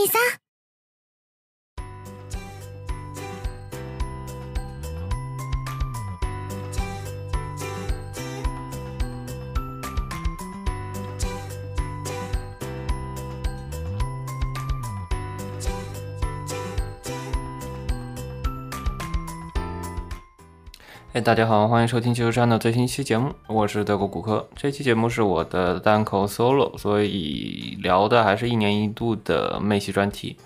兄さん。大家好，欢迎收听汽车站的最新一期节目，我是德国骨科。这期节目是我的单口 solo，所以聊的还是一年一度的妹系专题，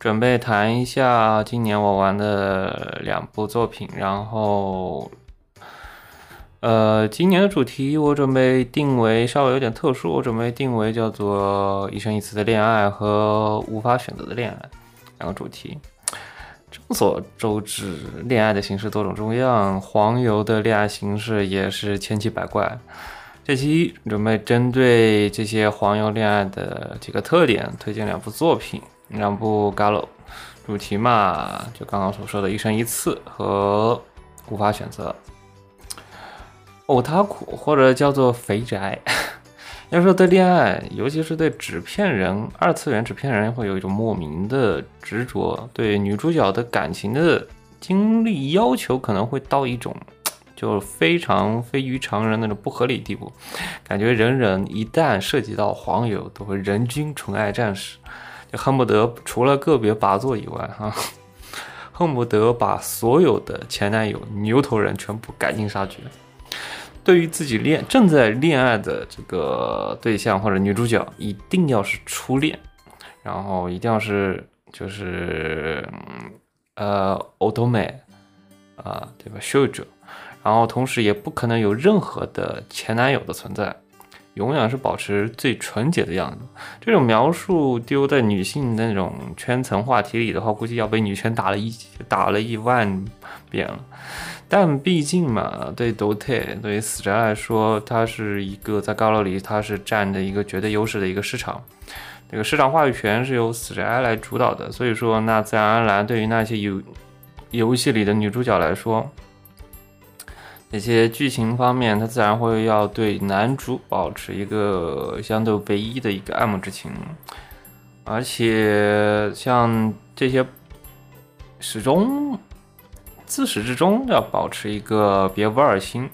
准备谈一下今年我玩的两部作品，然后，呃，今年的主题我准备定为稍微有点特殊，我准备定为叫做一生一次的恋爱和无法选择的恋爱两个主题。众所周知，恋爱的形式多种多样，黄油的恋爱形式也是千奇百怪。这期准备针对这些黄油恋爱的几个特点，推荐两部作品，两部 Gallo。主题嘛，就刚刚所说的一生一次和无法选择。偶他苦或者叫做肥宅。要说对恋爱，尤其是对纸片人、二次元纸片人，会有一种莫名的执着，对女主角的感情的经历要求，可能会到一种 就非常非于常人那种不合理地步。感觉人人一旦涉及到黄油，都会人均纯爱战士，就恨不得除了个别拔座以外，哈，恨不得把所有的前男友、牛头人全部赶尽杀绝。对于自己恋正在恋爱的这个对象或者女主角，一定要是初恋，然后一定要是就是呃欧多美啊，对吧？秀者，然后同时也不可能有任何的前男友的存在，永远是保持最纯洁的样子。这种描述丢在女性那种圈层话题里的话，估计要被女权打了一打了一万遍了。但毕竟嘛，对 Dota 对于死宅来说，它是一个在高楼里，它是占着一个绝对优势的一个市场，这个市场话语权是由死宅来主导的。所以说，那自然而然，对于那些游游戏里的女主角来说，那些剧情方面，它自然会要对男主保持一个相对唯一的一个爱慕之情，而且像这些始终。自始至终要保持一个别无二心，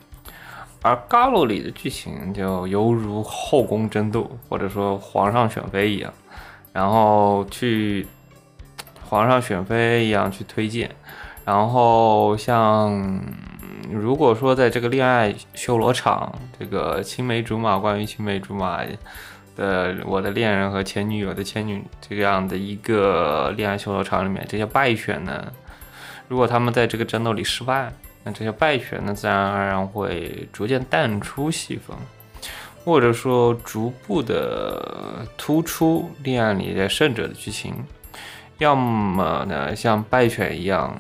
而《嘎罗》里的剧情就犹如后宫争斗，或者说皇上选妃一样，然后去皇上选妃一样去推荐，然后像如果说在这个恋爱修罗场，这个青梅竹马，关于青梅竹马的我的恋人和前女友的前女这样的一个恋爱修罗场里面，这些败选呢？如果他们在这个战斗里失败，那这些败犬呢，自然而然会逐渐淡出戏份，或者说逐步的突出恋爱里的胜者的剧情，要么呢像败犬一样，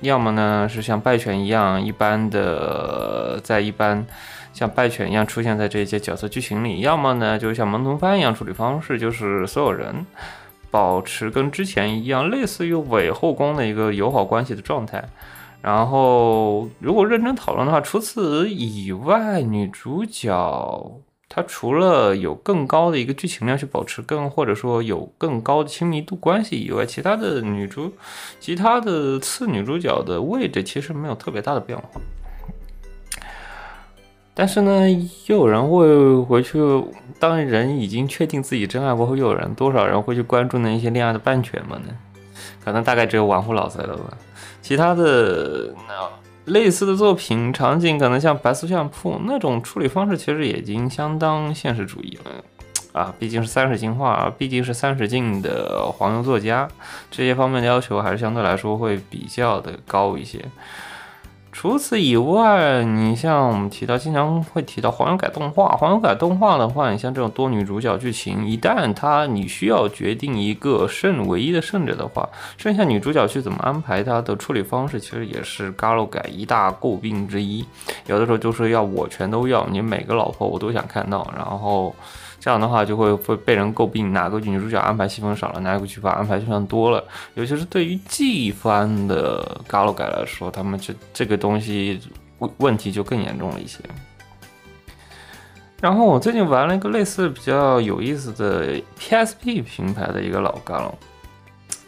要么呢是像败犬一样一般的在一般像败犬一样出现在这些角色剧情里，要么呢就像萌童番一样处理方式，就是所有人。保持跟之前一样，类似于伪后宫的一个友好关系的状态。然后，如果认真讨论的话，除此以外，女主角她除了有更高的一个剧情量去保持更，或者说有更高的亲密度关系以外，其他的女主，其他的次女主角的位置其实没有特别大的变化。但是呢，又有人会回去。当人已经确定自己真爱过后，又有人多少人会去关注那一些恋爱的半犬们呢？可能大概只有玩忽老贼了吧。其他的那类似的作品场景，可能像白素相扑那种处理方式，其实已经相当现实主义了啊。毕竟是三十进化，毕竟是三十进的黄油作家，这些方面的要求还是相对来说会比较的高一些。除此以外，你像我们提到，经常会提到黄油改动画。黄油改动画的话，你像这种多女主角剧情，一旦它你需要决定一个胜唯一的胜者的话，剩下女主角去怎么安排她的处理方式，其实也是 Galo 改一大诟病之一。有的时候就是要我全都要，你每个老婆我都想看到，然后。这样的话就会会被人诟病哪个女主角安排戏份少了，哪个剧本安排戏份多了。尤其是对于季番的 Galo 改来说，他们这这个东西问问题就更严重了一些。然后我最近玩了一个类似比较有意思的 PSP 平台的一个老 g a l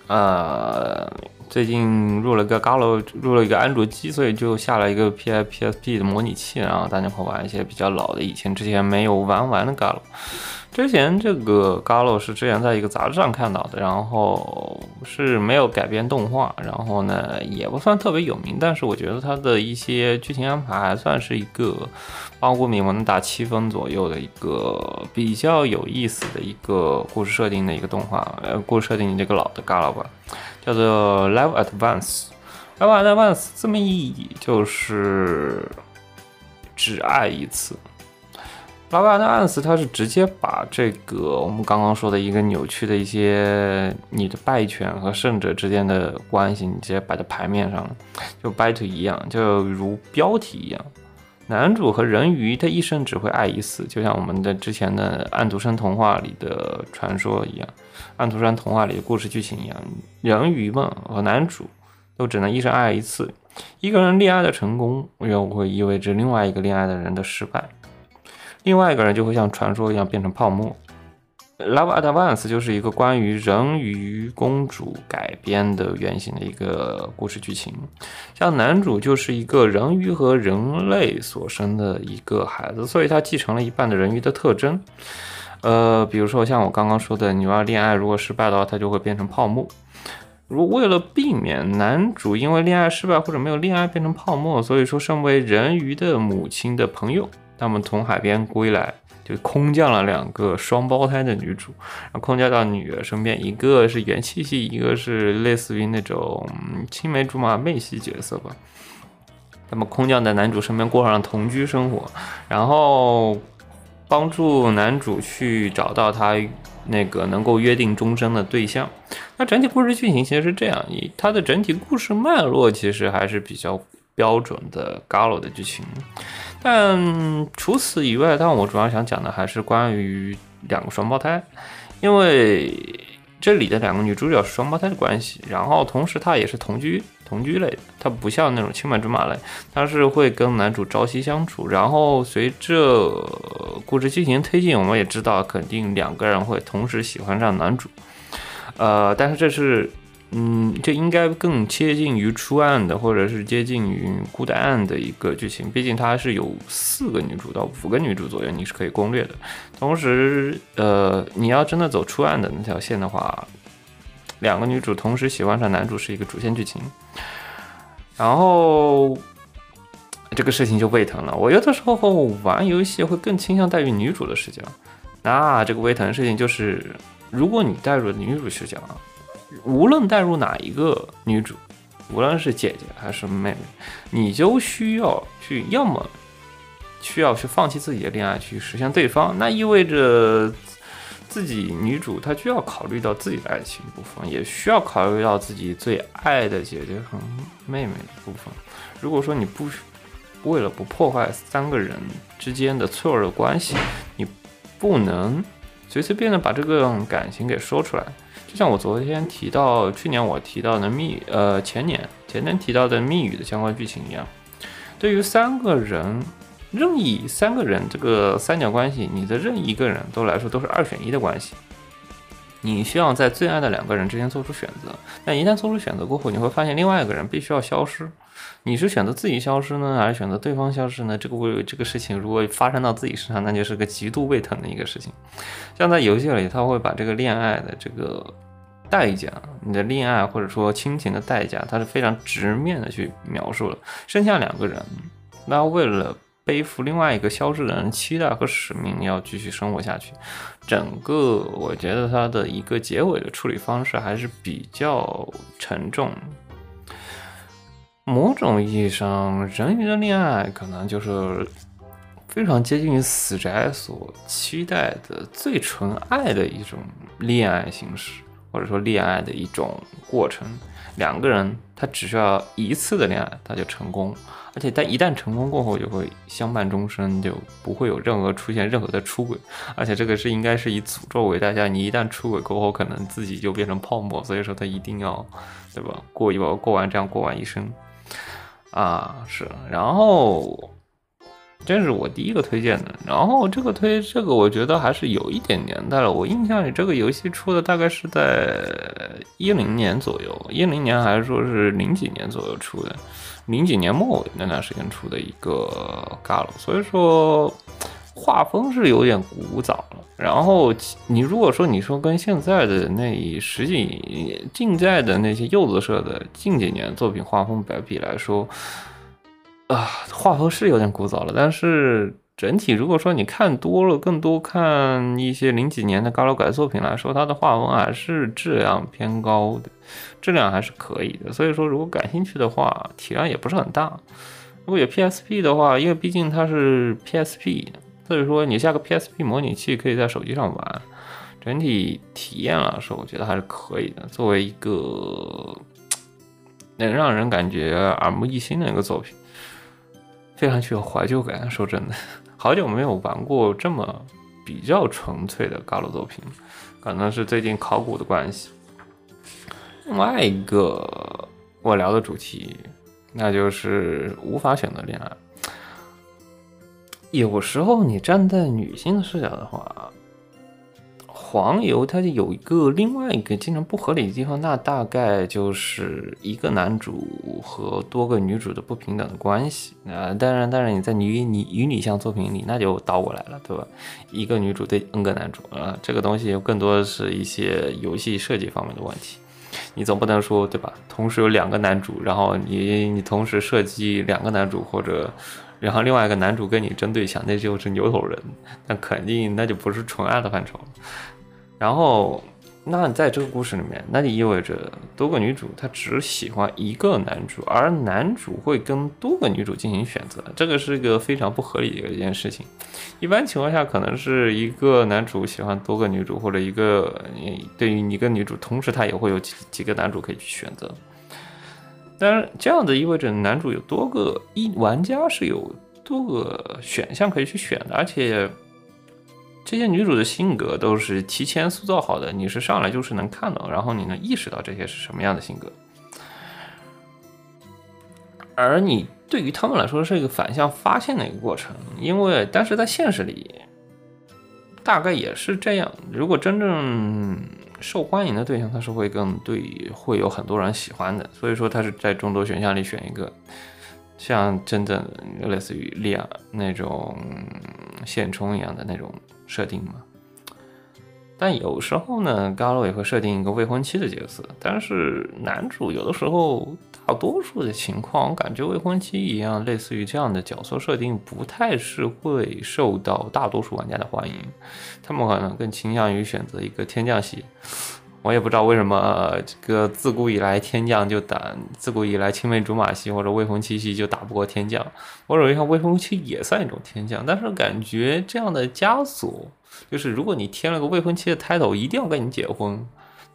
呃，最近入了个 Galo，入了一个安卓机，所以就下了一个 P I P S P 的模拟器，然后大家伙玩一些比较老的，以前之前没有玩完的 Galo。之前这个 Galo 是之前在一个杂志上看到的，然后是没有改编动画，然后呢也不算特别有名，但是我觉得它的一些剧情安排还算是一个，包括名能打七分左右的一个比较有意思的一个故事设定的一个动画，呃，故事设定这个老的 Galo 吧，叫做 Live Advance。Live Advance 字面意义就是只爱一次。拉瓦的暗死，它是直接把这个我们刚刚说的一个扭曲的一些你的败犬和胜者之间的关系，你直接摆在牌面上了，就 battle 一样，就如标题一样，男主和人鱼他一生只会爱一次，就像我们的之前的《安徒生童话》里的传说一样，《安徒生童话》里的故事剧情一样，人鱼们和男主都只能一生爱一次，一个人恋爱的成功又会意味着另外一个恋爱的人的失败。另外一个人就会像传说一样变成泡沫。Love Advance 就是一个关于人鱼公主改编的原型的一个故事剧情。像男主就是一个人鱼和人类所生的一个孩子，所以他继承了一半的人鱼的特征。呃，比如说像我刚刚说的，你要恋爱如果失败的话，他就会变成泡沫。如为了避免男主因为恋爱失败或者没有恋爱变成泡沫，所以说身为人鱼的母亲的朋友。他们从海边归来，空降了两个双胞胎的女主，然后空降到女儿身边，一个是元气系，一个是类似于那种青梅竹马妹系角色吧。他们空降在男主身边，过上了同居生活，然后帮助男主去找到他那个能够约定终生的对象。那整体故事剧情其实是这样，以它的整体故事脉络其实还是比较标准的 Galo 的剧情。但除此以外，但我主要想讲的还是关于两个双胞胎，因为这里的两个女主角是双胞胎的关系，然后同时她也是同居同居类的，她不像那种青梅竹马类，她是会跟男主朝夕相处，然后随着故事剧情推进，我们也知道肯定两个人会同时喜欢上男主，呃，但是这是。嗯，这应该更接近于初案的，或者是接近于孤单案的一个剧情。毕竟它是有四个女主到五个女主左右，你是可以攻略的。同时，呃，你要真的走初案的那条线的话，两个女主同时喜欢上男主是一个主线剧情。然后这个事情就胃疼了。我有的时候玩游戏会更倾向带入女主的视角。那这个胃疼的事情就是，如果你带入女主视角。无论带入哪一个女主，无论是姐姐还是妹妹，你就需要去，要么需要去放弃自己的恋爱去实现对方，那意味着自己女主她就要考虑到自己的爱情部分，也需要考虑到自己最爱的姐姐和妹妹的部分。如果说你不为了不破坏三个人之间的脆弱的关系，你不能随随便便把这个感情给说出来。就像我昨天提到，去年我提到的密，呃，前年前年提到的密语的相关剧情一样，对于三个人，任意三个人这个三角关系，你的任意一个人都来说都是二选一的关系，你需要在最爱的两个人之间做出选择，但一旦做出选择过后，你会发现另外一个人必须要消失，你是选择自己消失呢，还是选择对方消失呢？这个为这个事情如果发生到自己身上，那就是个极度胃疼的一个事情。像在游戏里，他会把这个恋爱的这个。代价，你的恋爱或者说亲情的代价，他是非常直面的去描述了。剩下两个人，那为了背负另外一个消失的人期待和使命，要继续生活下去。整个我觉得它的一个结尾的处理方式还是比较沉重。某种意义上，人鱼的恋爱可能就是非常接近于死宅所期待的最纯爱的一种恋爱形式。或者说恋爱的一种过程，两个人他只需要一次的恋爱他就成功，而且他一旦成功过后就会相伴终生，就不会有任何出现任何的出轨，而且这个是应该是以诅咒为代价，你一旦出轨过后可能自己就变成泡沫，所以说他一定要，对吧？过一过过完这样过完一生，啊是，然后这是我第一个推荐的。然后这个推这个，我觉得还是有一点年代了。我印象里这个游戏出的大概是在一零年左右，一零年还是说是零几年左右出的，零几年末那段时间出的一个 Galo。所以说画风是有点古早了。然后你如果说你说跟现在的那十几近在的那些柚子社的近几年作品画风比来说。啊，画风是有点古早了，但是整体如果说你看多了，更多看一些零几年的高楼改作品来说，它的画风还是质量偏高的，质量还是可以的。所以说，如果感兴趣的话，体量也不是很大。如果有 PSP 的话，因为毕竟它是 PSP，所以说你下个 PSP 模拟器可以在手机上玩，整体体验来说，我觉得还是可以的。作为一个能让人感觉耳目一新的一个作品。非常具有怀旧感，说真的，好久没有玩过这么比较纯粹的高楼作品，可能是最近考古的关系。另外一个我聊的主题，那就是无法选择恋爱。有时候你站在女性的视角的话。黄油它就有一个另外一个经常不合理的地方，那大概就是一个男主和多个女主的不平等的关系。啊，当然，当然你在女女与女向作品里，那就倒过来了，对吧？一个女主对 n 个男主啊，这个东西更多是一些游戏设计方面的问题。你总不能说，对吧？同时有两个男主，然后你你同时设计两个男主，或者然后另外一个男主跟你争对象，那就是牛头人，那肯定那就不是纯爱的范畴了。然后，那在这个故事里面，那就意味着多个女主她只喜欢一个男主，而男主会跟多个女主进行选择，这个是一个非常不合理的一件事情。一般情况下，可能是一个男主喜欢多个女主，或者一个对于一个女主，同时他也会有几几个男主可以去选择。当然，这样子意味着男主有多个一玩家是有多个选项可以去选的，而且。这些女主的性格都是提前塑造好的，你是上来就是能看到，然后你能意识到这些是什么样的性格。而你对于他们来说是一个反向发现的一个过程，因为但是在现实里，大概也是这样。如果真正受欢迎的对象，他是会更对，会有很多人喜欢的。所以说他是在众多选项里选一个，像真正类似于利亚那种现充一样的那种。设定嘛，但有时候呢，高露也会设定一个未婚妻的角色。但是男主有的时候，大多数的情况，我感觉未婚妻一样，类似于这样的角色设定，不太是会受到大多数玩家的欢迎。他们可能更倾向于选择一个天降系。我也不知道为什么，这个自古以来天降就打，自古以来青梅竹马戏或者未婚妻戏就打不过天降。我认为像未婚妻也算一种天降，但是感觉这样的枷锁，就是如果你添了个未婚妻的 title，一定要跟你结婚，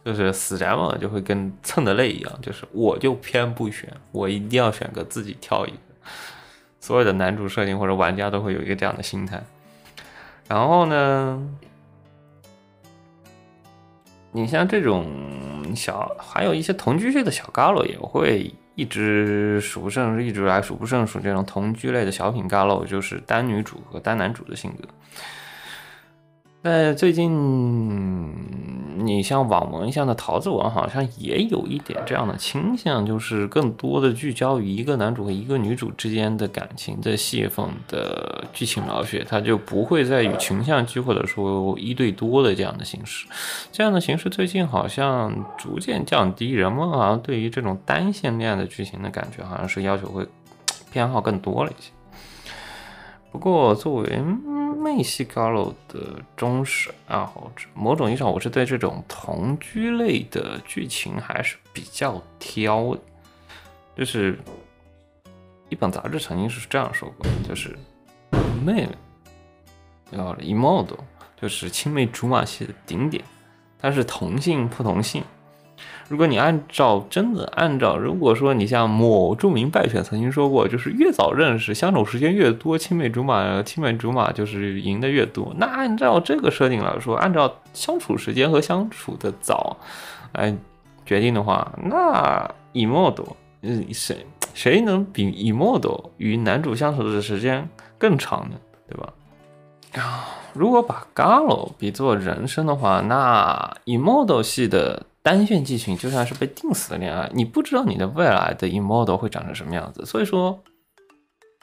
就是死宅嘛，就会跟蹭的泪一样，就是我就偏不选，我一定要选个自己挑一个。所有的男主设定或者玩家都会有一个这样的心态。然后呢？你像这种小，还有一些同居类的小 Gala 也会一直数不胜数，一直来数不胜数这种同居类的小品 Gala 就是单女主和单男主的性格。那最近，你像网文像的桃子文，好像也有一点这样的倾向，就是更多的聚焦于一个男主和一个女主之间的感情的戏份的剧情描写，它就不会再与群像剧或者说一对多的这样的形式。这样的形式最近好像逐渐降低，人们好像对于这种单线恋爱的剧情的感觉，好像是要求会 偏好更多了一些。不过作为。妹系高楼的忠实爱好者，某种意义上，我是对这种同居类的剧情还是比较挑的。就是一本杂志曾经是这样说过，就是妹妹，然后 emo 就是青梅竹马系的顶点，但是同性不同性。如果你按照真的按照，如果说你像某著名败犬曾经说过，就是越早认识，相处时间越多，青梅竹马，青梅竹马就是赢的越多。那按照这个设定来说，按照相处时间和相处的早来决定的话，那以莫多，嗯，谁谁能比以莫多与男主相处的时间更长呢，对吧？啊，如果把 Galo 比作人生的话，那 Immortal 系的单线剧情就像是被定死的恋爱，你不知道你的未来的 Immortal 会长成什么样子，所以说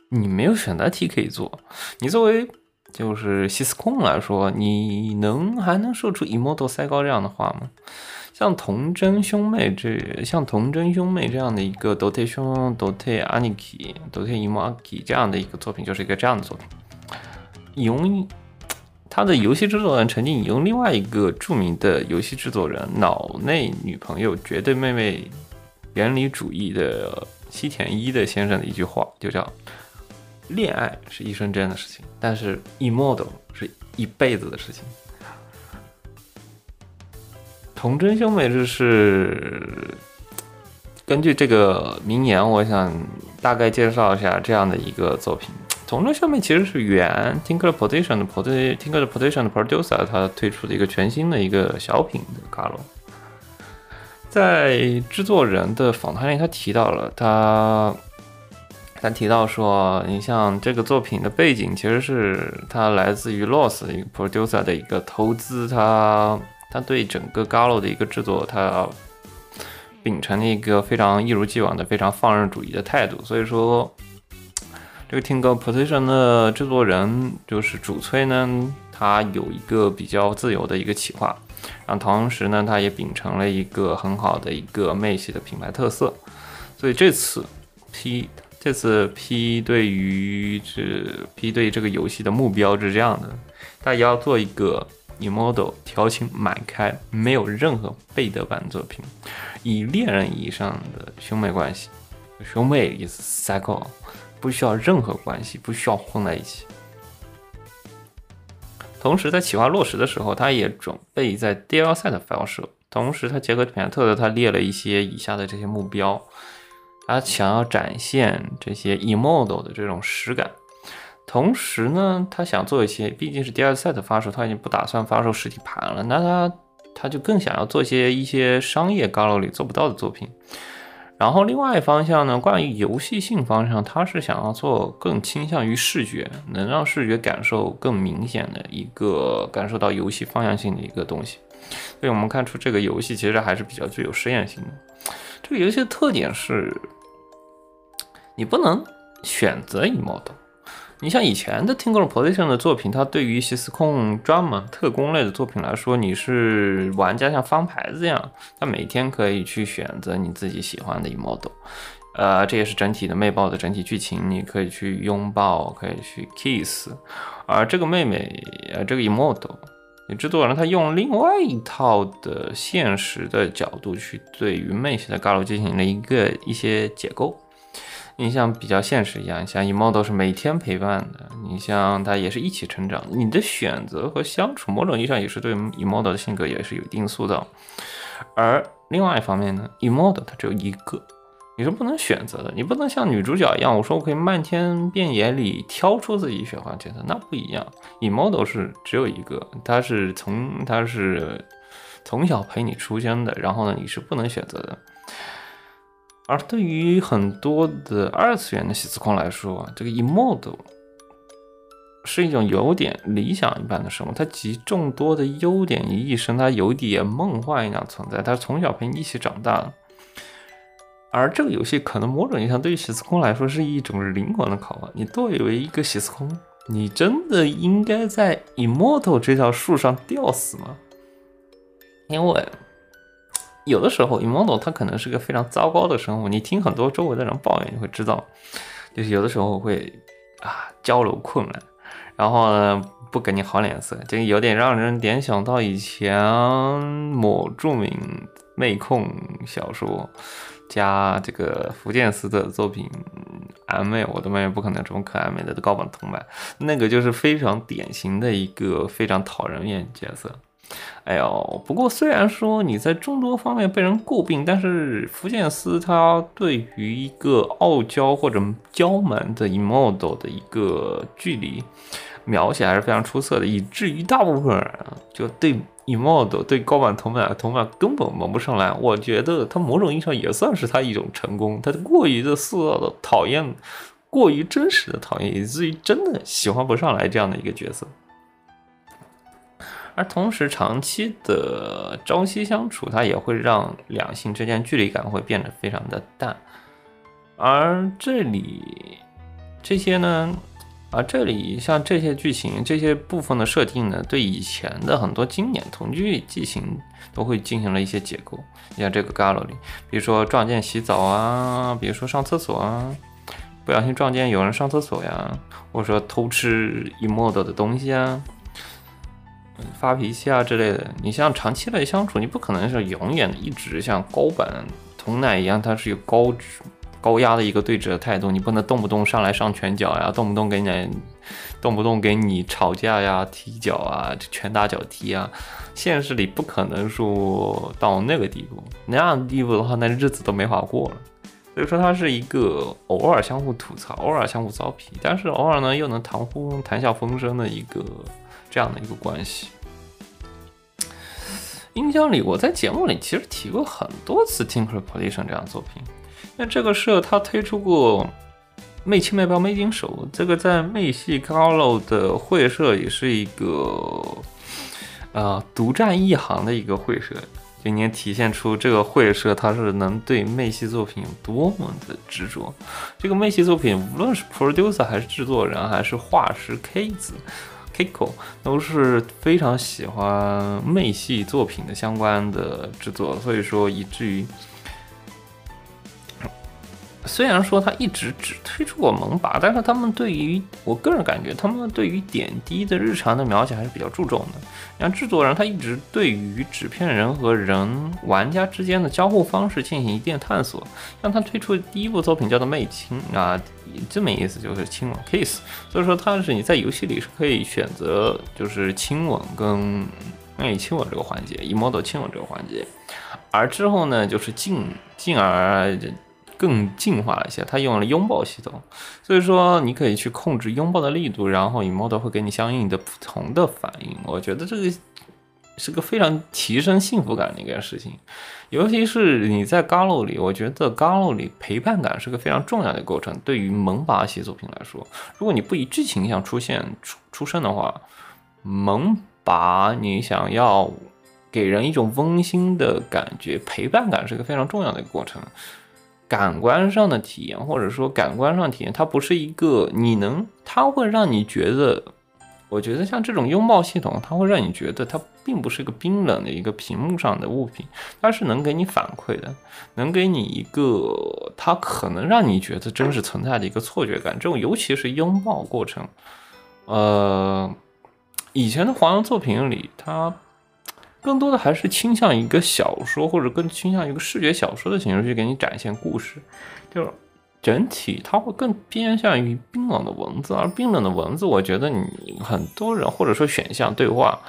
你没有选择题可以做。你作为就是西斯控来说，你能还能说出 Immortal 塞高这样的话吗？像童真兄妹这像童真兄妹这样的一个 Dote 兄 Dote Aniki Dote Imaki 这样的一个作品，就是一个这样的作品。用他的游戏制作人曾经引用另外一个著名的游戏制作人脑内女朋友绝对妹妹原理主义的西田一的先生的一句话，就叫“恋爱是一生间的事情，但是 immortal 是一辈子的事情”。童真兄妹这是根据这个名言，我想大概介绍一下这样的一个作品。童真兄妹其实是原 Tinker Position 的 Pod Tinker Position 的 Producer，他推出的一个全新的一个小品的卡罗。在制作人的访谈里，他提到了他，他提到说，你像这个作品的背景，其实是他来自于 Loss 一个 Producer 的一个投资，他。他对整个 Galo 的一个制作，他秉承了一个非常一如既往的非常放任主义的态度。所以说，这个听歌 Position 的制作人就是主催呢，他有一个比较自由的一个企划，然后同时呢，他也秉承了一个很好的一个妹系的品牌特色。所以这次 P 这次 P 对于这 P 对这个游戏的目标是这样的，他要做一个。以 model 调情满开，没有任何背德版作品，以恋人意义上的兄妹关系，兄妹意思 cycle，不需要任何关系，不需要混在一起。同时，在企划落实的时候，他也准备在 DLC 发射。同时，他结合品牌特色，他列了一些以下的这些目标，他想要展现这些以 model 的这种实感。同时呢，他想做一些，毕竟是第二 set 发售，他已经不打算发售实体盘了。那他他就更想要做一些一些商业 Galo 里做不到的作品。然后另外一方向呢，关于游戏性方向，它是想要做更倾向于视觉，能让视觉感受更明显的一个感受到游戏方向性的一个东西。所以我们看出这个游戏其实还是比较具有实验性的。这个游戏的特点是，你不能选择 emod。你像以前的 Tingle Position 的作品，它对于一些司控专门特工类的作品来说，你是玩家像翻牌子一样，他每天可以去选择你自己喜欢的 model，呃，这也是整体的妹爆的整体剧情，你可以去拥抱，可以去 kiss，而这个妹妹，呃，这个 model，你制作人他用另外一套的现实的角度去对于妹系的 g a l 进行了一个一些解构。你像比较现实一样，像 Emo 是每天陪伴的，你像他也是一起成长，你的选择和相处，某种意义上也是对 Emo 的性格也是有一定塑造。而另外一方面呢，Emo 它只有一个，你是不能选择的，你不能像女主角一样，我说我可以漫天遍野里挑出自己喜欢角色，那不一样，Emo 是只有一个，他是从他是从小陪你出生的，然后呢，你是不能选择的。而对于很多的二次元的喜字控来说，这个 Emodo 是一种有点理想一般的生物，它集众多的优点于一身，它有点梦幻一样存在，它从小陪你一起长大。而这个游戏可能某种意义上对于喜字控来说是一种灵魂的拷问：你作为一个喜字控，你真的应该在 Emodo 这条树上吊死吗？因为。有的时候，Emodo 它可能是个非常糟糕的生物。你听很多周围的人抱怨，你会知道，就是有的时候会啊交流困难，然后呢不给你好脸色，这有点让人联想到以前某著名妹控小说加这个福建司的作品《妹》，我的妹妹不可能这么可爱美的高榜同伴，那个就是非常典型的一个非常讨人厌角色。哎呦，不过虽然说你在众多方面被人诟病，但是福建斯他对于一个傲娇或者娇蛮的 Emodo 的一个距离描写还是非常出色的，以至于大部分人就对 Emodo 对高坂同伴同伴根本蒙不上来。我觉得他某种意义上也算是他一种成功，他过于的塑造的讨厌。过于真实的讨厌，以至于真的喜欢不上来这样的一个角色。而同时，长期的朝夕相处，它也会让两性之间距离感会变得非常的淡。而这里这些呢，而这里像这些剧情、这些部分的设定呢，对以前的很多经典同居剧情都会进行了一些解构。你像这个 Gallo 里，比如说撞见洗澡啊，比如说上厕所啊，不小心撞见有人上厕所呀，或者说偷吃 EMOD 的东西啊。发脾气啊之类的，你像长期的相处，你不可能是永远一直像高板同奶一样，它是有高高压的一个对峙的态度，你不能动不动上来上拳脚呀，动不动给你动不动给你吵架呀、踢脚啊、拳打脚踢啊，现实里不可能说到那个地步，那样的地步的话，那日子都没法过了。所以说，它是一个偶尔相互吐槽、偶尔相互糟皮，但是偶尔呢又能谈呼谈笑风生的一个。这样的一个关系。印象里，我在节目里其实提过很多次《Tinker Polition》这样的作品，因为这个社他推出过《魅气魅爆魅金手》，这个在魅系高楼的会社也是一个呃独占一行的一个会社，今年体现出这个会社它是能对魅系作品有多么的执着。这个魅系作品，无论是 producer 还是制作人还是画师 K 子。Kiko 都是非常喜欢妹系作品的相关的制作，所以说以至于，虽然说他一直只推出过萌拔，但是他们对于我个人感觉，他们对于点滴的日常的描写还是比较注重的。像制作人，他一直对于纸片人和人玩家之间的交互方式进行一定探索。像他推出的第一部作品叫做《魅亲》啊，这么意思就是亲吻。所以说，它是你在游戏里是可以选择就是亲吻跟魅亲吻这个环节，以 model 亲吻这个环节。而之后呢，就是进进而。更进化了一些，它用了拥抱系统，所以说你可以去控制拥抱的力度，然后 emote 会给你相应的不同的反应。我觉得这个是个非常提升幸福感的一件事情，尤其是你在 Galo 里，我觉得 Galo 里陪伴感是个非常重要的过程。对于萌拔系作品来说，如果你不以剧情上出现出出生的话，萌拔你想要给人一种温馨的感觉，陪伴感是个非常重要的一个过程。感官上的体验，或者说感官上体验，它不是一个你能，它会让你觉得，我觉得像这种拥抱系统，它会让你觉得它并不是一个冰冷的一个屏幕上的物品，它是能给你反馈的，能给你一个它可能让你觉得真实存在的一个错觉感。这种尤其是拥抱过程，呃，以前的黄油作品里，它。更多的还是倾向一个小说，或者更倾向一个视觉小说的形式去给你展现故事，就整体它会更偏向于冰冷的文字，而冰冷的文字，我觉得你很多人或者说选项对话，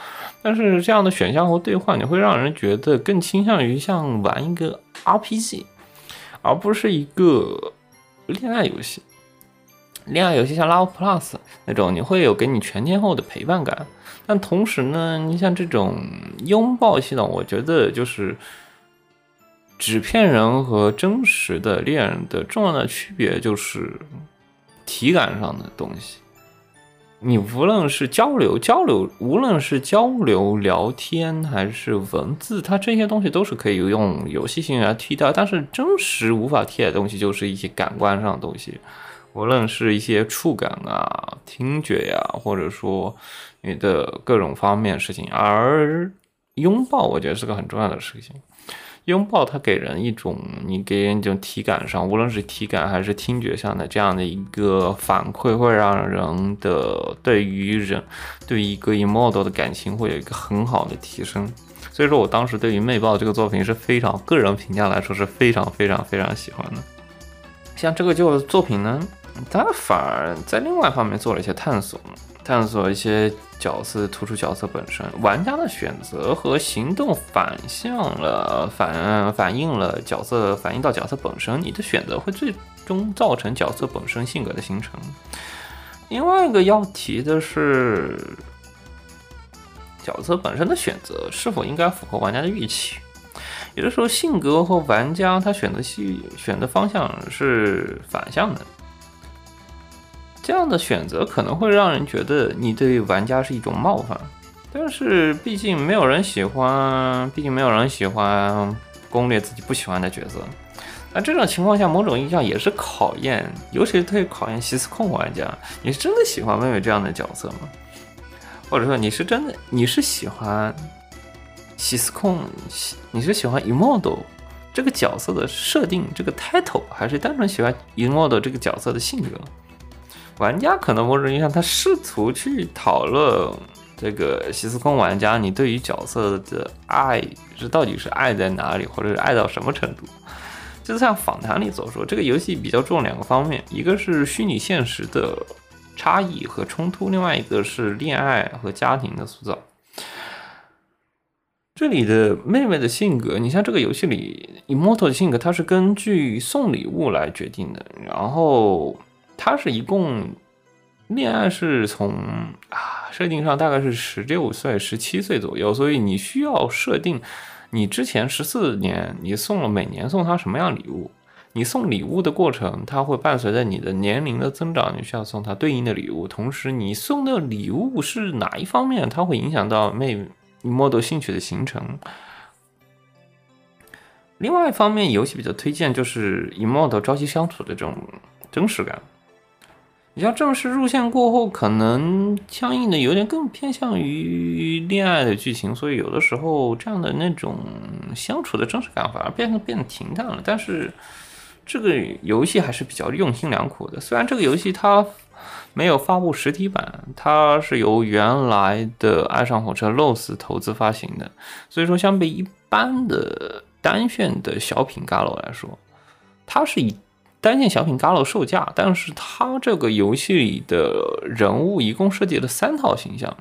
但是这样的选项和对话，你会让人觉得更倾向于像玩一个 RPG，而不是一个恋爱游戏。恋爱游戏像 Love Plus 那种，你会有给你全天候的陪伴感。但同时呢，你像这种拥抱系统，我觉得就是纸片人和真实的恋人的重要的区别就是体感上的东西。你无论是交流交流，无论是交流聊天还是文字，它这些东西都是可以用游戏性来替代。但是真实无法替代的东西，就是一些感官上的东西，无论是一些触感啊、听觉呀，或者说。你的各种方面事情，而拥抱我觉得是个很重要的事情。拥抱它给人一种，你给人一种体感上，无论是体感还是听觉上的这样的一个反馈，会让人的对于人对于一个 emodo 的感情会有一个很好的提升。所以说我当时对于《魅爆》这个作品是非常个人评价来说是非常非常非常喜欢的。像这个就作品呢，他反而在另外方面做了一些探索。探索一些角色，突出角色本身，玩家的选择和行动反向了，反反映了角色，反映到角色本身，你的选择会最终造成角色本身性格的形成。另外一个要提的是，角色本身的选择是否应该符合玩家的预期？有的时候性格和玩家他选择系选的方向是反向的。这样的选择可能会让人觉得你对玩家是一种冒犯。但是毕竟没有人喜欢，毕竟没有人喜欢攻略自己不喜欢的角色。那这种情况下，某种意义上也是考验，尤其是特别考验西斯控玩家。你是真的喜欢妹妹这样的角色吗？或者说你是真的你是喜欢西斯控，你是喜欢 Emodo 这个角色的设定这个 title，还是单纯喜欢 Emodo 这个角色的性格？玩家可能某种意义上他试图去讨论这个西斯空玩家，你对于角色的爱是到底是爱在哪里，或者是爱到什么程度？就像访谈里所说，这个游戏比较重两个方面，一个是虚拟现实的差异和冲突，另外一个是恋爱和家庭的塑造。这里的妹妹的性格，你像这个游戏里 Immortal 的性格，它是根据送礼物来决定的。然后他是一共恋爱是从啊设定上大概是十六岁、十七岁左右，所以你需要设定。你之前十四年，你送了每年送他什么样礼物？你送礼物的过程，它会伴随着你的年龄的增长，你需要送他对应的礼物。同时，你送的礼物是哪一方面，它会影响到妹 model 兴趣的形成。另外一方面，游戏比较推荐就是 model 朝夕相处的这种真实感。你像正式入线过后，可能相应的有点更偏向于恋爱的剧情，所以有的时候这样的那种相处的真实感反而变得变得平淡了。但是这个游戏还是比较用心良苦的。虽然这个游戏它没有发布实体版，它是由原来的《爱上火车》Loss 投资发行的，所以说相比一般的单线的小品 Galo 来说，它是以。单线小品 Galo 售价，但是它这个游戏里的人物一共设计了三套形象，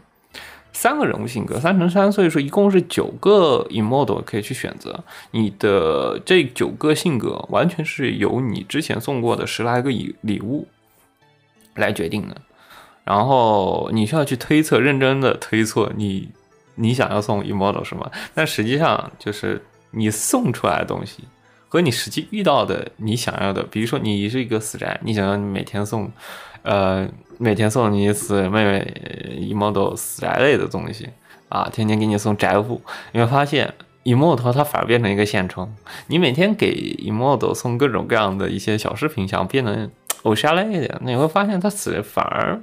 三个人物性格，三乘三，所以说一共是九个 Emodo 可以去选择。你的这九个性格完全是由你之前送过的十来个礼礼物来决定的。然后你需要去推测，认真的推测你你想要送 Emodo 什么，但实际上就是你送出来的东西。和你实际遇到的你想要的，比如说你是一个死宅，你想要你每天送，呃，每天送你一次妹妹一毛多死宅类的东西啊，天天给你送宅物，你会发现一毛多它反而变成一个现充。你每天给一毛多送各种各样的一些小饰品，想变成偶像类的，你会发现他死反而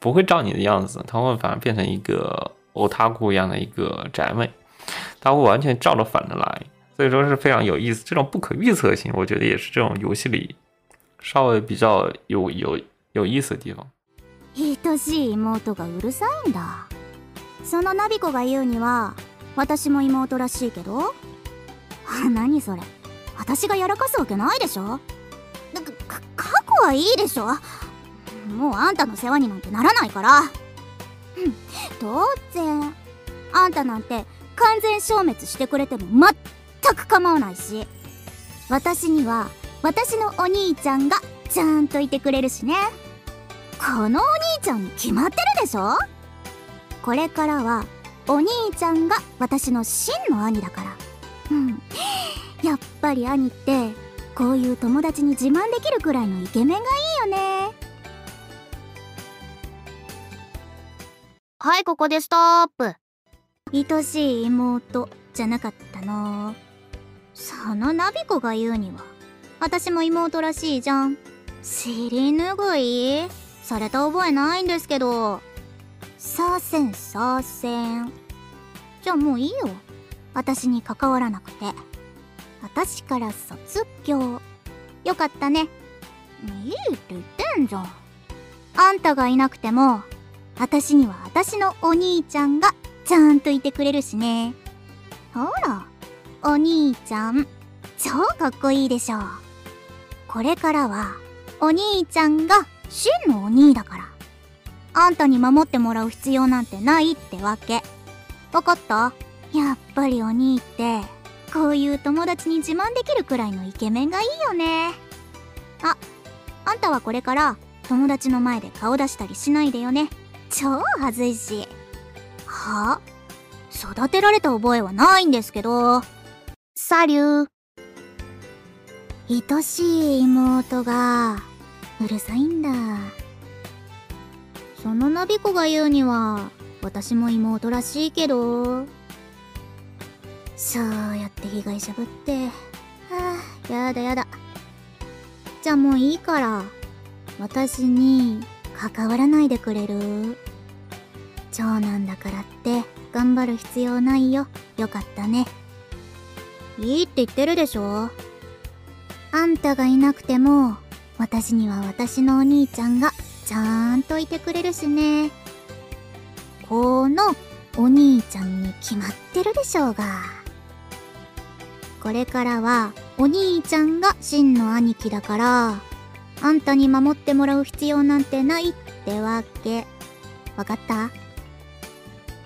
不会照你的样子，他会反而变成一个欧塔库一样的一个宅妹，他会完全照着反着来。所以说是非常有意思，这种不可预测性，我觉得也是这种游戏里稍微比较有有有意思的地方。愛しい妹がうるさいんだ。そのナビコが言うには、私も妹らしいけど。何それ。私がやらかすわけないでしょ。か過去はいいでしょ。もうあんたの世話になんてならないから。当然。あんたなんて完全消滅してくれても全く構わないし私には私のお兄ちゃんがちゃんといてくれるしね。このお兄ちゃんに決まってるでしょ？これからはお兄ちゃんが私の真の兄だから。うん。やっぱり兄ってこういう友達に自慢できるくらいのイケメンがいいよね。はいここでストップ。愛しい妹じゃなかったのそのナビコが言うには。私も妹らしいじゃん。尻拭い？された覚えないんですけど。させんさせん。じゃあもういいよ。私に関わらなくて。私から卒業。よかったね。いいって言ってんじゃん。あんたがいなくても私には私のお兄ちゃんがちゃんといてくれるしね。ほら。お兄ちゃん。超かっこいいでしょ。これからはお兄ちゃんが真のお兄だから。あんたに守ってもらう必要なんてないってわけ。わかった？やっぱりお兄ってこういう友達に自慢できるくらいのイケメンがいいよね。ああんたはこれから友達の前で顔出したりしないでよね。超恥ずいし。はあ？育てられた覚えはないんですけど。サリュー。愛しい妹がうるさいんだ。そのナビ子が言うには私も妹らしいけど。そうやって被害者ぶって。はあやだやだ。じゃあもういいから。私に関わらないでくれる。長男だからって頑張る必要ないよ。よかったね。いいって言ってるでしょ？あんたがいなくても私には私のお兄ちゃんがちゃんといてくれるしね。このお兄ちゃんに決まってるでしょうが。これからはお兄ちゃんが真の兄貴だからあんたに守ってもらう必要なんてないってわけ。わかった？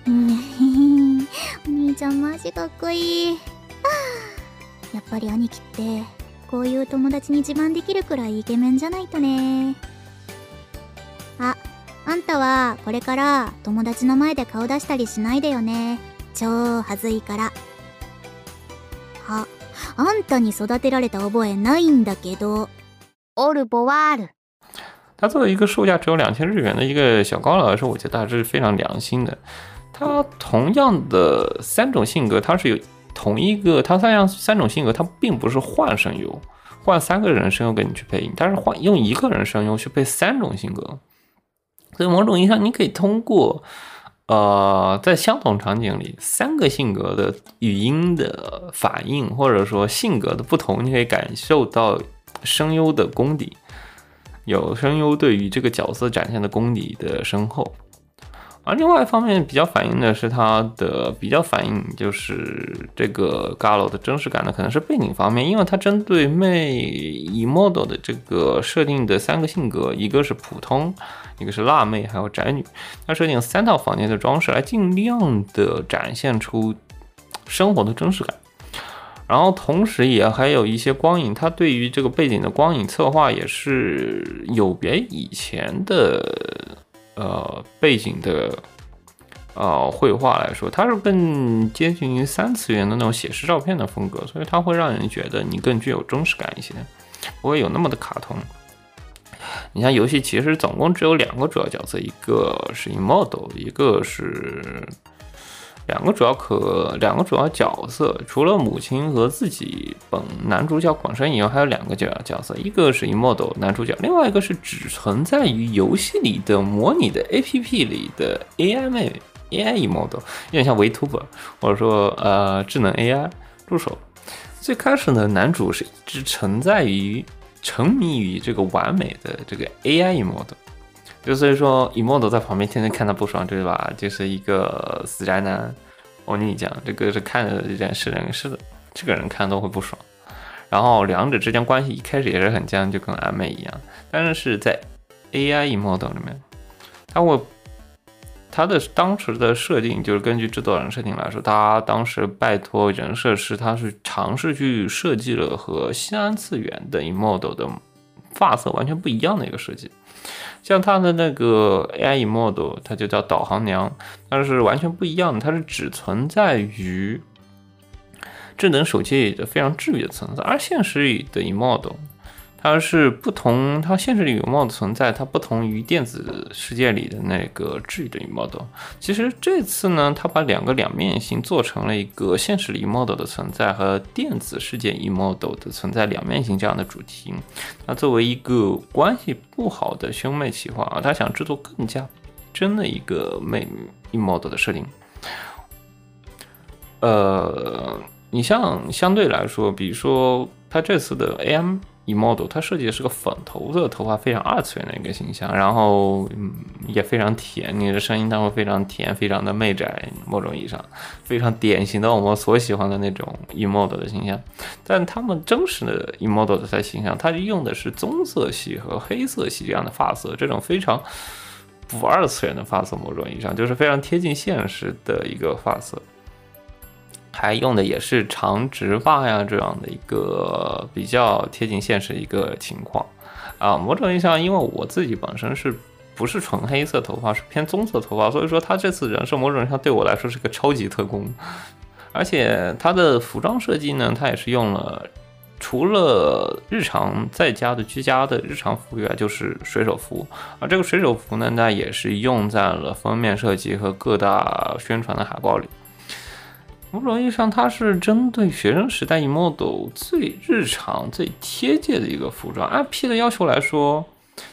う んお兄ちゃんマジかっこいい。やっぱり兄貴ってこういう友達に自慢できるくらいイケメンじゃないとね。ああんたはこれから友達の前で顔出したりしないでよね。超はずいから。ああんたに育てられた覚えないんだけど。オルボワール。它作为一个售价只有两千日元的一个小高楼来说，我觉得还是非常良心的。它同样的三种性格，它是有同一个，它三样三种性格，它并不是换声优，换三个人声优给你去配音，它是换用一个人声优去配三种性格。所以某种意义上，你可以通过呃，在相同场景里三个性格的语音的反应，或者说性格的不同，你可以感受到声优的功底，有声优对于这个角色展现的功底的深厚。而另外一方面，比较反映的是它的比较反映就是这个 Galo 的真实感呢，可能是背景方面，因为它针对妹 Emodo 的这个设定的三个性格，一个是普通，一个是辣妹，还有宅女，它设定三套房间的装饰来尽量的展现出生活的真实感。然后同时也还有一些光影，它对于这个背景的光影策划也是有别以前的。呃，背景的呃绘画来说，它是更接近于三次元的那种写实照片的风格，所以它会让人觉得你更具有真实感一些，不会有那么的卡通。你像游戏其实总共只有两个主要角色，一个是 Emodo，一个是。两个主要可两个主要角色，除了母亲和自己本男主角广山以外，还有两个主要角色，一个是 Emodo 男主角，另外一个是只存在于游戏里的模拟的 APP 里的 AI 妹妹 AI Emodo，有点像 Vtuber 或者说呃智能 AI 助手。最开始呢，男主是一直存在于沉迷于这个完美的这个 AI Emodo。就所以说，Emodo 在旁边天天看他不爽，对吧？就是一个死宅男。我跟你讲，这个是看着这件事人是的，这个人看都会不爽。然后两者之间关系一开始也是很僵，就跟暧昧一样。但是是在 AI Emodo 里面，他会他的当时的设定就是根据制作人设定来说，他当时拜托人设师，他是尝试去设计了和三次元的 Emodo 的发色完全不一样的一个设计。像它的那个 AI Emodo，它就叫导航娘，它是完全不一样的，它是只存在于智能手机里的非常治愈的存在，而现实里的 Emodo。它是不同，它现实里有 mod 存在，它不同于电子世界里的那个治愈的 model。其实这次呢，它把两个两面性做成了一个现实里 model 的存在和电子世界 model 的存在两面性这样的主题。那作为一个关系不好的兄妹企划啊，他想制作更加真的一个妹 model 的设定。呃，你像相对来说，比如说他这次的 AM。Emodo，它设计的是个粉头色头发，非常二次元的一个形象，然后嗯也非常甜，你的声音它会非常甜，非常的媚宅，某种意义上非常典型的我们所喜欢的那种 Emodo 的形象。但他们真实的 Emodo 的形象，它用的是棕色系和黑色系这样的发色，这种非常不二次元的发色，某种意义上就是非常贴近现实的一个发色。还用的也是长直发呀，这样的一个比较贴近现实一个情况啊。某种意义上，因为我自己本身是不是纯黑色头发，是偏棕色头发，所以说他这次人设某种意义上对我来说是个超级特工。而且他的服装设计呢，他也是用了除了日常在家的居家的日常服以外，就是水手服。而这个水手服呢，那也是用在了封面设计和各大宣传的海报里。某种意义上，它是针对学生时代 emo 最日常、最贴切的一个服装。按 P 的要求来说，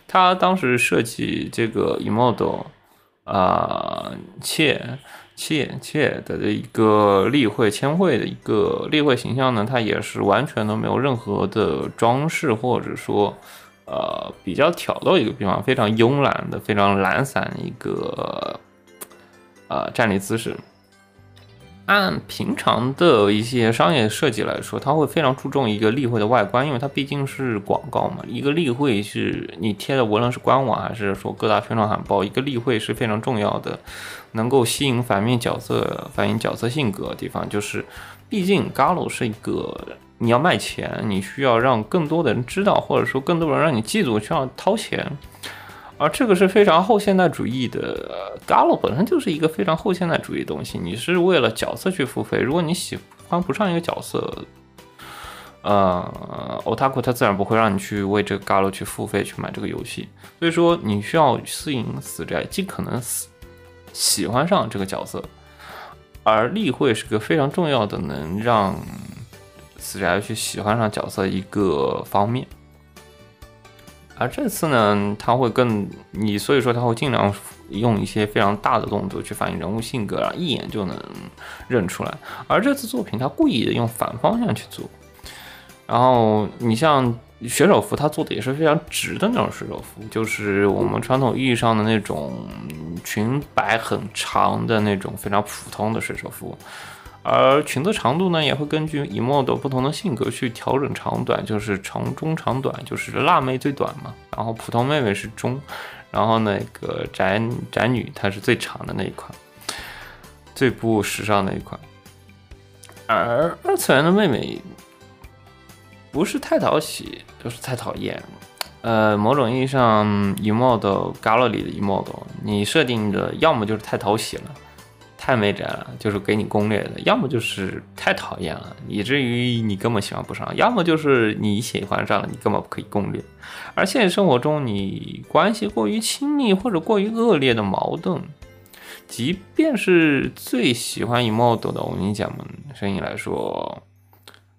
他当时设计这个 emo 啊，切切切的一个例会签会的一个例会形象呢，它也是完全都没有任何的装饰，或者说呃比较挑逗一个地方，非常慵懒的、非常懒散一个呃站立姿势。按平常的一些商业设计来说，它会非常注重一个例会的外观，因为它毕竟是广告嘛。一个例会是你贴的，无论是官网还是说各大宣传海报，一个例会是非常重要的，能够吸引反面角色、反映角色性格的地方。就是，毕竟 Galo 是一个你要卖钱，你需要让更多的人知道，或者说更多人让你记住，需要掏钱。而这个是非常后现代主义的，Galo 本身就是一个非常后现代主义的东西。你是为了角色去付费，如果你喜欢不上一个角色，呃，Otaku 他自然不会让你去为这个 Galo 去付费去买这个游戏。所以说，你需要适应死宅，尽可能死喜欢上这个角色，而例会是个非常重要的能让死宅去喜欢上角色一个方面。而这次呢，他会更你，所以说他会尽量用一些非常大的动作去反映人物性格啊，一眼就能认出来。而这次作品，他故意的用反方向去做。然后你像水手服，他做的也是非常直的那种水手服，就是我们传统意义上的那种裙摆很长的那种非常普通的水手服。而裙子长度呢，也会根据 emo 的不同的性格去调整长短，就是长中长短，就是辣妹最短嘛，然后普通妹妹是中，然后那个宅宅女她是最长的那一款，最不时尚那一款。而二次元的妹妹不是太讨喜，就是太讨厌。呃，某种意义上，emo 的 galo 里的 emo，的你设定的要么就是太讨喜了。太没宅了，就是给你攻略的；要么就是太讨厌了，以至于你根本喜欢不上；要么就是你喜欢上了，你根本不可以攻略。而现实生活中，你关系过于亲密或者过于恶劣的矛盾，即便是最喜欢 emo 的我跟你讲嘛声音来说，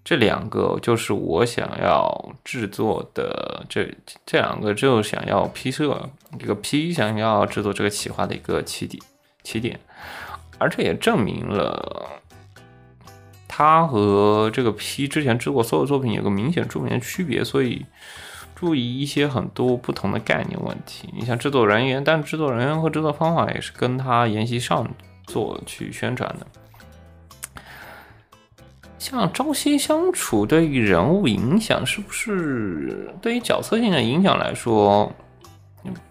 这两个就是我想要制作的这这两个就想要 P 摄这个 P 想要制作这个企划的一个起点起点。而这也证明了，他和这个 P 之前制作所有作品有个明显著名的区别，所以注意一些很多不同的概念问题。你像制作人员，但制作人员和制作方法也是跟他沿袭上作去宣传的。像朝夕相处对于人物影响，是不是对于角色性的影响来说，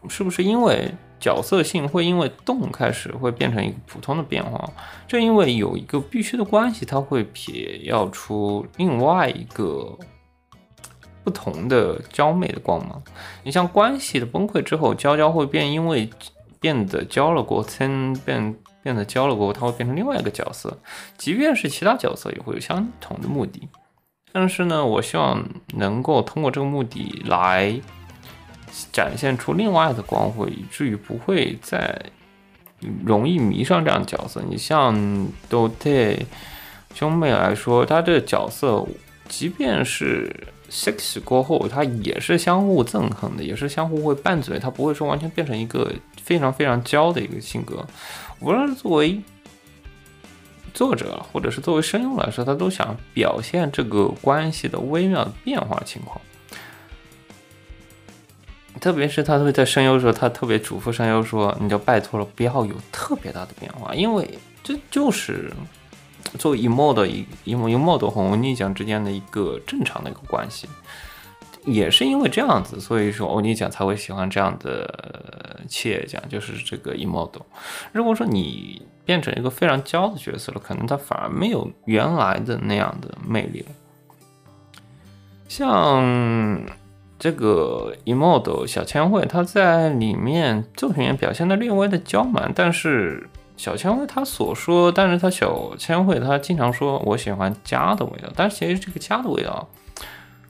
是不是因为？角色性会因为动开始会变成一个普通的变化，正因为有一个必须的关系，它会撇要出另外一个不同的娇媚的光芒。你像关系的崩溃之后，娇娇会变，因为变得娇了过，先变变得娇了过后，它会变成另外一个角色。即便是其他角色，也会有相同的目的。但是呢，我希望能够通过这个目的来。展现出另外的光辉，以至于不会再容易迷上这样角色。你像都对兄妹来说，他这个角色，即便是 six 过后，他也是相互憎恨的，也是相互会拌嘴，他不会说完全变成一个非常非常娇的一个性格。无论是作为作者，或者是作为声优来说，他都想表现这个关系的微妙变化情况。特别是他会在声优的时候，他特别嘱咐声优说：“你就拜托了，不要有特别大的变化，因为这就是作为 emo 的一 emo emo 的和欧尼酱之间的一个正常的一个关系。也是因为这样子，所以说欧尼酱才会喜欢这样的切酱，就是这个 emo。如果说你变成一个非常娇的角色了，可能他反而没有原来的那样的魅力了。像。这个 emo 小千惠，她在里面作品里表现的略微的娇蛮，但是小千惠她所说，但是她小千惠她经常说我喜欢家的味道，但是其实这个家的味道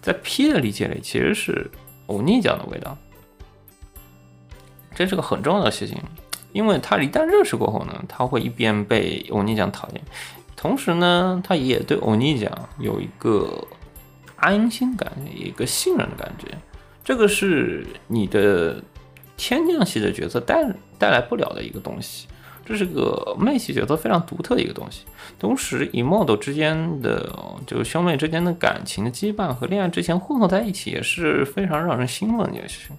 在 P 的理解里其实是欧尼酱的味道，这是个很重要的事情，因为他一旦认识过后呢，他会一边被欧尼酱讨厌，同时呢，他也对欧尼酱有一个安心感，一个信任的感觉，这个是你的天降系的角色带带来不了的一个东西。这是个妹系角色非常独特的一个东西，同时以 model 之间的就兄妹之间的感情的羁绊和恋爱之前混合在一起，也是非常让人兴奋的一件事情。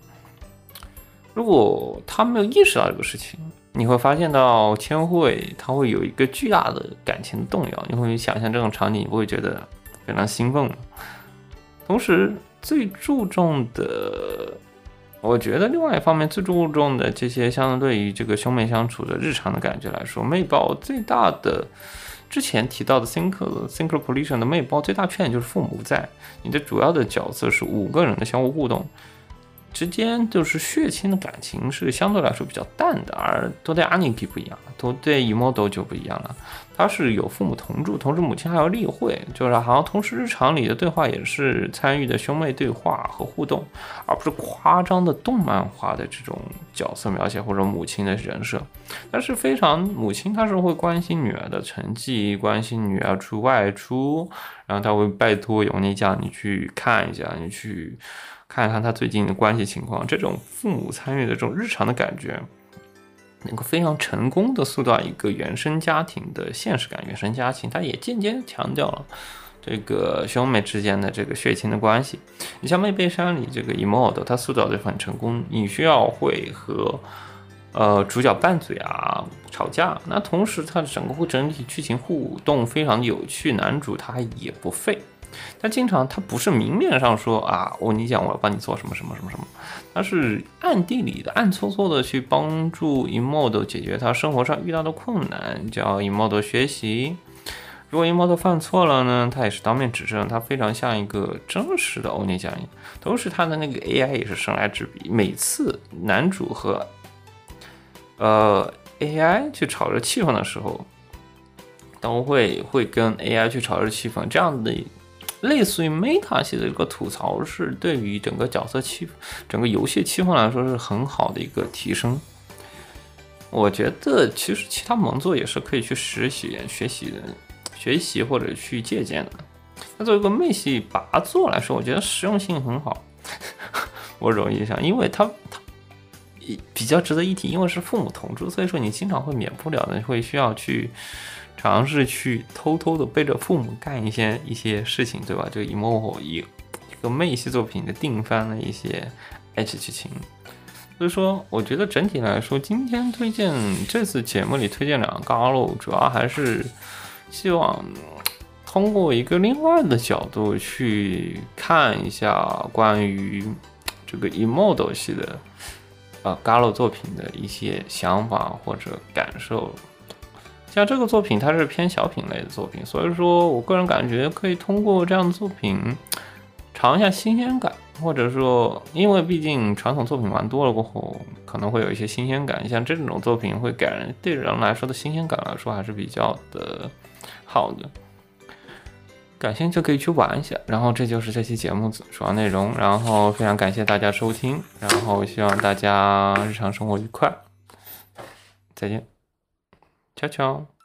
如果他没有意识到这个事情，你会发现到千惠他会有一个巨大的感情动摇，你会想象这种场景，你不会觉得非常兴奋吗？同时，最注重的。我觉得另外一方面最注重的这些，相对于这个兄妹相处的日常的感觉来说，妹包最大的之前提到的 think think collision 的妹包最大缺点就是父母不在，你的主要的角色是五个人的相互互动。之间就是血亲的感情是相对来说比较淡的，而多对阿尼基不一样，多对伊莫多就不一样了。他是有父母同住，同时母亲还要例会，就是好像同时日常里的对话也是参与的兄妹对话和互动，而不是夸张的动漫化的这种角色描写或者母亲的人设。但是非常母亲，她是会关心女儿的成绩，关心女儿出外出，然后他会拜托尤尼酱你去看一下，你去。看一看他最近的关系情况，这种父母参与的这种日常的感觉，能够非常成功的塑造一个原生家庭的现实感。原生家庭，他也间接强调了这个兄妹之间的这个血亲的关系。你像《妹背山》里这个 Emode，他塑造的很成功。你需要会和呃主角拌嘴啊、吵架，那同时他的整个整体剧情互动非常有趣，男主他也不废。他经常，他不是明面上说啊，我你讲我要帮你做什么什么什么什么，他是暗地里的、暗搓搓的去帮助 Emodo 解决他生活上遇到的困难，叫 Emodo 学习。如果 Emodo 犯错了呢，他也是当面指正，他非常像一个真实的欧尼酱。同时，他的那个 AI 也是生来之笔，每次男主和呃 AI 去炒热气氛的时候，都会会跟 AI 去炒热气氛，这样的。类似于 Meta 系的一个吐槽，是对于整个角色气、整个游戏气氛来说是很好的一个提升。我觉得其实其他萌作也是可以去实习、学习的、学习或者去借鉴的。那作为一个妹系拔作来说，我觉得实用性很好。我容易想，因为它它比较值得一提，因为是父母同住，所以说你经常会免不了的会需要去。尝试去偷偷的背着父母干一些一些事情，对吧？就以模糊一一个妹系作品的定番的一些爱情剧情。所以说，我觉得整体来说，今天推荐这次节目里推荐两个 Galo，，主要还是希望通过一个另外的角度去看一下关于这个 emodo 系的呃高露作品的一些想法或者感受。像这个作品，它是偏小品类的作品，所以说我个人感觉可以通过这样的作品尝一下新鲜感，或者说，因为毕竟传统作品玩多了过后，可能会有一些新鲜感。像这种作品会给人对人来说的新鲜感来说还是比较的好的，感兴趣可以去玩一下。然后这就是这期节目主要内容，然后非常感谢大家收听，然后希望大家日常生活愉快，再见。Chao, chao.